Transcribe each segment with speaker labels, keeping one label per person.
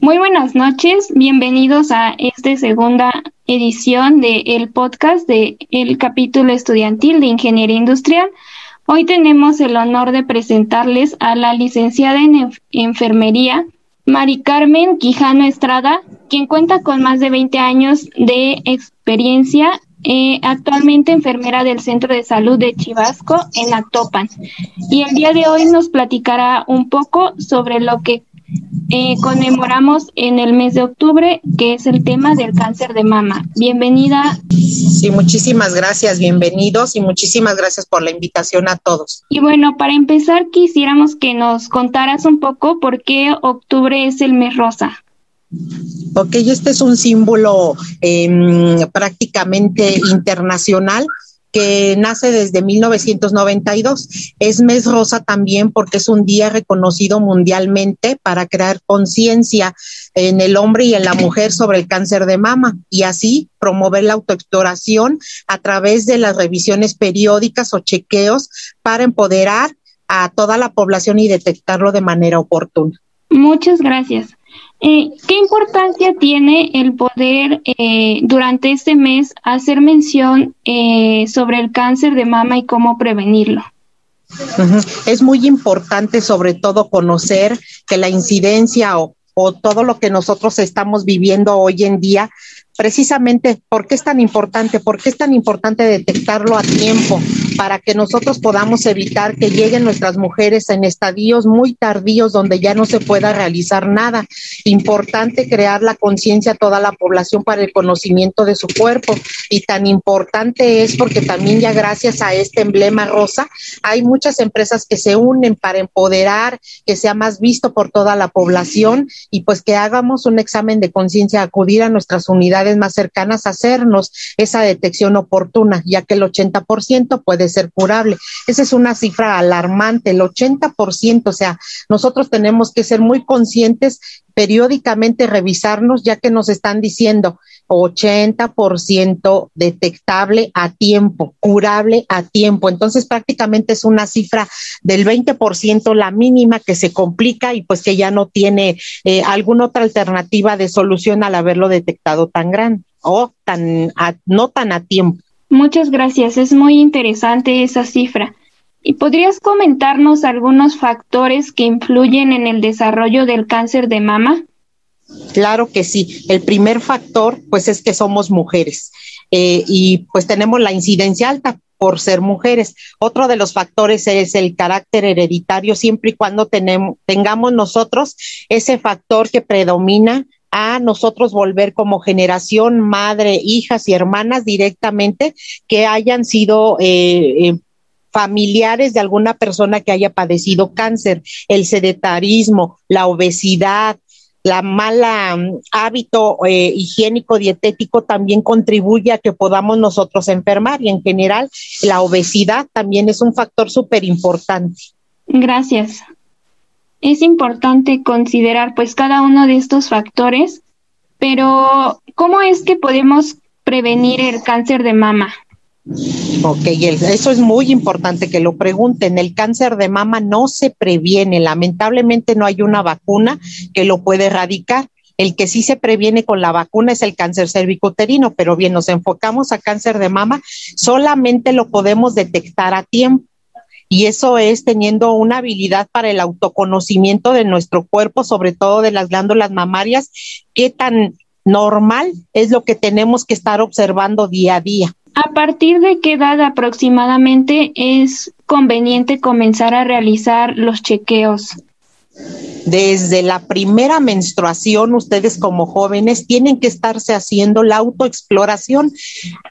Speaker 1: Muy buenas noches, bienvenidos a esta segunda edición del el podcast del el capítulo estudiantil de Ingeniería Industrial. Hoy tenemos el honor de presentarles a la licenciada en Enfermería, Mari Carmen Quijano Estrada, quien cuenta con más de 20 años de experiencia, eh, actualmente enfermera del Centro de Salud de Chivasco en Actopan. Y el día de hoy nos platicará un poco sobre lo que eh, conmemoramos en el mes de octubre, que es el tema del cáncer de mama. Bienvenida.
Speaker 2: Sí, muchísimas gracias, bienvenidos y muchísimas gracias por la invitación a todos.
Speaker 1: Y bueno, para empezar, quisiéramos que nos contaras un poco por qué octubre es el mes rosa.
Speaker 2: Ok, este es un símbolo em, prácticamente internacional que nace desde 1992. Es mes rosa también porque es un día reconocido mundialmente para crear conciencia en el hombre y en la mujer sobre el cáncer de mama y así promover la autoexploración a través de las revisiones periódicas o chequeos para empoderar a toda la población y detectarlo de manera oportuna.
Speaker 1: Muchas gracias. Eh, ¿Qué importancia tiene el poder eh, durante este mes hacer mención eh, sobre el cáncer de mama y cómo prevenirlo?
Speaker 2: Es muy importante sobre todo conocer que la incidencia o, o todo lo que nosotros estamos viviendo hoy en día precisamente por qué es tan importante, por qué es tan importante detectarlo a tiempo para que nosotros podamos evitar que lleguen nuestras mujeres en estadios muy tardíos donde ya no se pueda realizar nada. Importante crear la conciencia a toda la población para el conocimiento de su cuerpo y tan importante es porque también ya gracias a este emblema rosa hay muchas empresas que se unen para empoderar, que sea más visto por toda la población y pues que hagamos un examen de conciencia, acudir a nuestras unidades más cercanas a hacernos esa detección oportuna, ya que el 80% puede ser curable. Esa es una cifra alarmante, el 80%, o sea, nosotros tenemos que ser muy conscientes periódicamente revisarnos, ya que nos están diciendo 80% detectable a tiempo, curable a tiempo. Entonces prácticamente es una cifra del 20% la mínima que se complica y pues que ya no tiene eh, alguna otra alternativa de solución al haberlo detectado tan grande o tan no tan a tiempo.
Speaker 1: Muchas gracias, es muy interesante esa cifra. ¿Y podrías comentarnos algunos factores que influyen en el desarrollo del cáncer de mama?
Speaker 2: Claro que sí. El primer factor, pues, es que somos mujeres eh, y pues tenemos la incidencia alta por ser mujeres. Otro de los factores es el carácter hereditario, siempre y cuando tenemos, tengamos nosotros ese factor que predomina a nosotros volver como generación, madre, hijas y hermanas directamente que hayan sido eh, eh familiares de alguna persona que haya padecido cáncer, el sedentarismo, la obesidad, la mala mm, hábito eh, higiénico dietético también contribuye a que podamos nosotros enfermar y en general la obesidad también es un factor súper importante.
Speaker 1: Gracias. Es importante considerar pues cada uno de estos factores, pero ¿cómo es que podemos prevenir el cáncer de mama?
Speaker 2: Ok, eso es muy importante que lo pregunten. El cáncer de mama no se previene, lamentablemente no hay una vacuna que lo puede erradicar. El que sí se previene con la vacuna es el cáncer cervicuterino, pero bien, nos enfocamos a cáncer de mama, solamente lo podemos detectar a tiempo. Y eso es teniendo una habilidad para el autoconocimiento de nuestro cuerpo, sobre todo de las glándulas mamarias, qué tan normal es lo que tenemos que estar observando día a día.
Speaker 1: ¿A partir de qué edad aproximadamente es conveniente comenzar a realizar los chequeos?
Speaker 2: Desde la primera menstruación, ustedes como jóvenes tienen que estarse haciendo la autoexploración.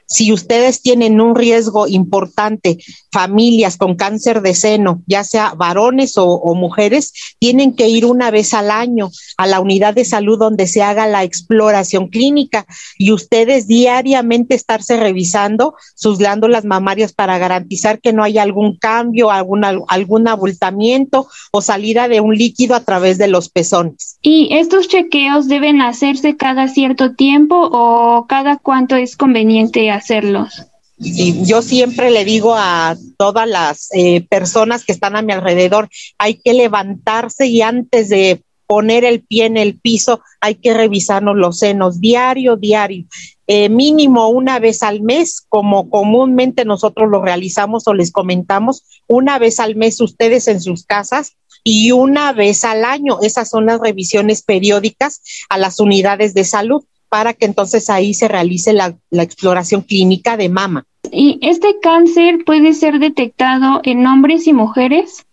Speaker 2: Si ustedes tienen un riesgo importante, familias con cáncer de seno, ya sea varones o, mujeres, tienen que ir una vez al año a la unidad de salud donde se haga la exploración clínica y ustedes diariamente estarse revisando sus glándulas mamarias para garantizar que no haya algún cambio, algún, algún abultamiento o salida de un líquido a través de los pezones.
Speaker 1: ¿Y estos chequeos deben hacerse cada cierto tiempo o cada cuánto es conveniente hacerlos?
Speaker 2: Y yo siempre le digo a todas las eh, personas que están a mi alrededor, hay que levantarse y antes de poner el pie en el piso, hay que revisarnos los senos diario, diario. Eh, mínimo una vez al mes, como comúnmente nosotros lo realizamos o les comentamos, una vez al mes ustedes en sus casas y una vez al año. Esas son las revisiones periódicas a las unidades de salud para que entonces ahí se realice la, exploración clínica de mama.
Speaker 1: ¿Y este cáncer puede ser detectado en hombres y mujeres?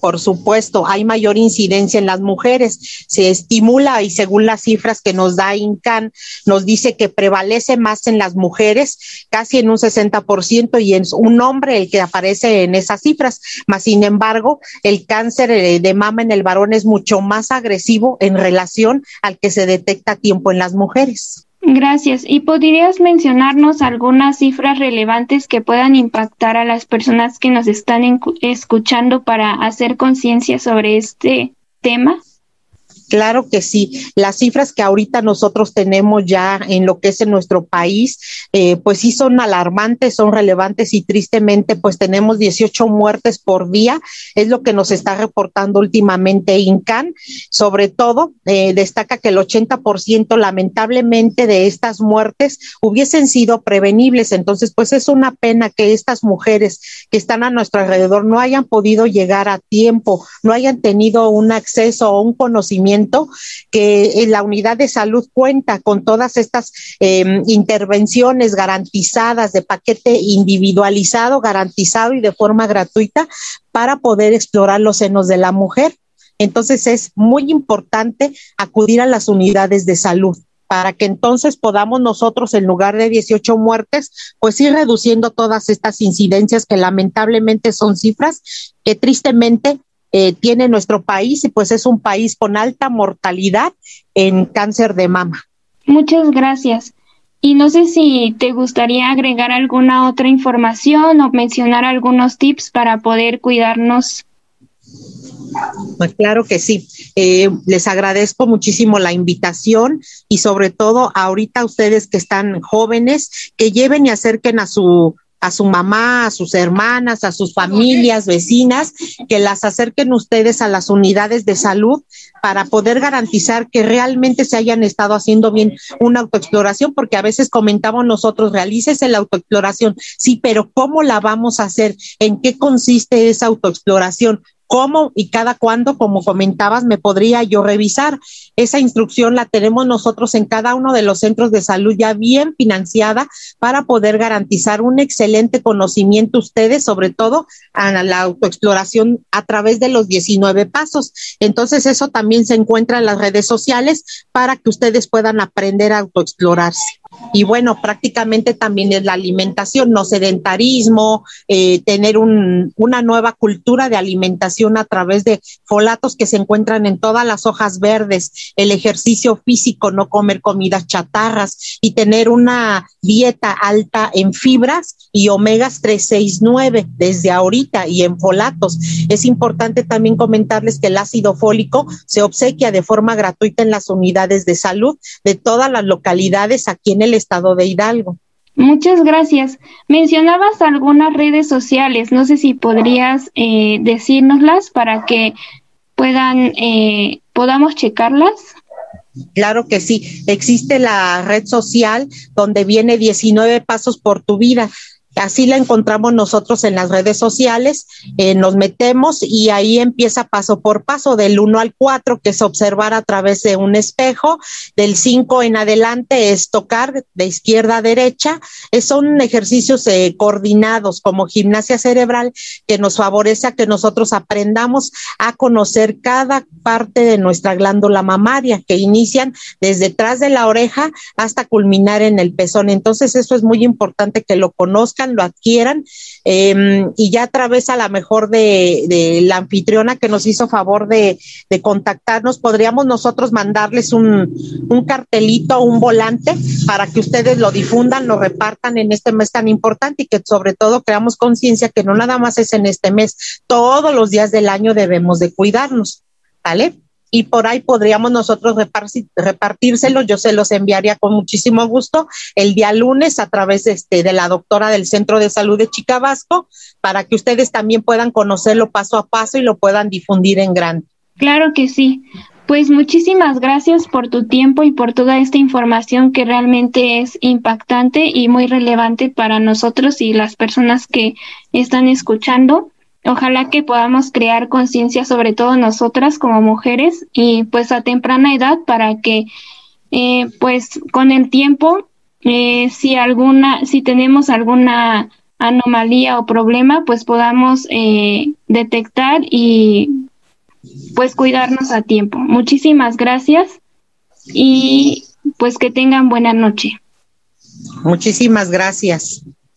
Speaker 2: Por supuesto, hay mayor incidencia en las mujeres. Se estimula y según las cifras que nos da INCAN, nos dice que prevalece más en las mujeres, casi en un 60%, y es un hombre el que aparece en esas cifras. Mas, sin embargo, el cáncer de mama en el varón es mucho más agresivo en relación al que se detecta a tiempo en las mujeres.
Speaker 1: Gracias. ¿Y podrías mencionarnos algunas cifras relevantes que puedan impactar a las personas que nos están escuchando para hacer conciencia sobre este tema?
Speaker 2: Claro que sí. Las cifras que ahorita nosotros tenemos ya en lo que es en nuestro país, eh, pues sí son alarmantes, son relevantes y tristemente pues tenemos 18 muertes por día. Es lo que nos está reportando últimamente INCAN. Sobre todo, eh, destaca que el 80% lamentablemente de estas muertes hubiesen sido prevenibles. Entonces, pues es una pena que estas mujeres que están a nuestro alrededor no hayan podido llegar a tiempo, no hayan tenido un acceso o un conocimiento que la unidad de salud cuenta con todas estas em, intervenciones garantizadas de paquete individualizado, garantizado y de forma gratuita para poder explorar los senos de la mujer. Entonces es muy importante acudir a las unidades de salud para que entonces podamos nosotros, en lugar de 18 muertes, pues ir reduciendo todas estas incidencias que lamentablemente son cifras que tristemente eh, tiene nuestro país y pues es un país con alta mortalidad en cáncer de mama.
Speaker 1: Muchas gracias. Y no sé si te gustaría agregar alguna otra información o mencionar algunos tips para poder cuidarnos.
Speaker 2: Pues claro que sí. Eh, les agradezco muchísimo la invitación y sobre todo ahorita ustedes que están jóvenes, que lleven y acerquen a su a su mamá, a sus hermanas, a sus familias, vecinas, que las acerquen ustedes a las unidades de salud para poder garantizar que realmente se hayan estado haciendo bien una autoexploración, porque a veces comentamos nosotros, realícese la autoexploración, sí, pero ¿cómo la vamos a hacer? ¿En qué consiste esa autoexploración? Cómo y cada cuándo, como comentabas, me podría yo revisar. Esa instrucción la tenemos nosotros en cada uno de los centros de salud ya bien financiada para poder garantizar un excelente conocimiento ustedes, sobre todo a la autoexploración a través de los 19 pasos. Entonces, eso también se encuentra en las redes sociales para que ustedes puedan aprender a autoexplorarse. Y bueno, prácticamente también es la alimentación, no sedentarismo, eh, tener un, una nueva cultura de alimentación a través de folatos que se encuentran en todas las hojas verdes, el ejercicio físico, no comer comidas chatarras y tener una dieta alta en fibras y omegas 369 desde ahorita y en folatos. Es importante también comentarles que el ácido fólico se obsequia de forma gratuita en las unidades de salud de todas las localidades aquí en estado de Hidalgo.
Speaker 1: Muchas gracias. Mencionabas algunas redes sociales. No sé si podrías eh, decírnoslas para que puedan eh, podamos checarlas.
Speaker 2: Claro que sí. Existe la red social donde viene 19 pasos por tu vida. Así la encontramos nosotros en las redes sociales, eh, nos metemos y ahí empieza paso por paso, del 1 al 4, que es observar a través de un espejo, del 5 en adelante es tocar de izquierda a derecha, son ejercicios eh, coordinados como gimnasia cerebral que nos favorece a que nosotros aprendamos a conocer cada parte de nuestra glándula mamaria, que inician desde detrás de la oreja hasta culminar en el pezón. Entonces, eso es muy importante que lo conozcan lo adquieran em, y ya a través a la mejor de, la anfitriona que nos hizo favor de, contactarnos, podríamos nosotros mandarles un, un cartelito, un volante para que ustedes lo difundan, lo repartan en este mes tan importante y que sobre todo creamos conciencia que no nada más es en este mes, todos los días del año debemos de cuidarnos, ¿vale? Y por ahí podríamos nosotros repartírselos. Yo se los enviaría con muchísimo gusto el día lunes a través de, este, de la doctora del Centro de Salud de Chicabasco para que ustedes también puedan conocerlo paso a paso y lo puedan difundir en grande.
Speaker 1: Claro que sí. Pues muchísimas gracias por tu tiempo y por toda esta información que realmente es impactante y muy relevante para nosotros y las personas que están escuchando. Ojalá que podamos crear conciencia, sobre todo nosotras como mujeres, y pues a temprana edad para que, eh, pues con el tiempo, eh, si alguna, si tenemos alguna anomalía o problema, pues podamos eh, detectar y pues cuidarnos a tiempo. Muchísimas gracias y pues que tengan buena noche.
Speaker 2: Muchísimas gracias.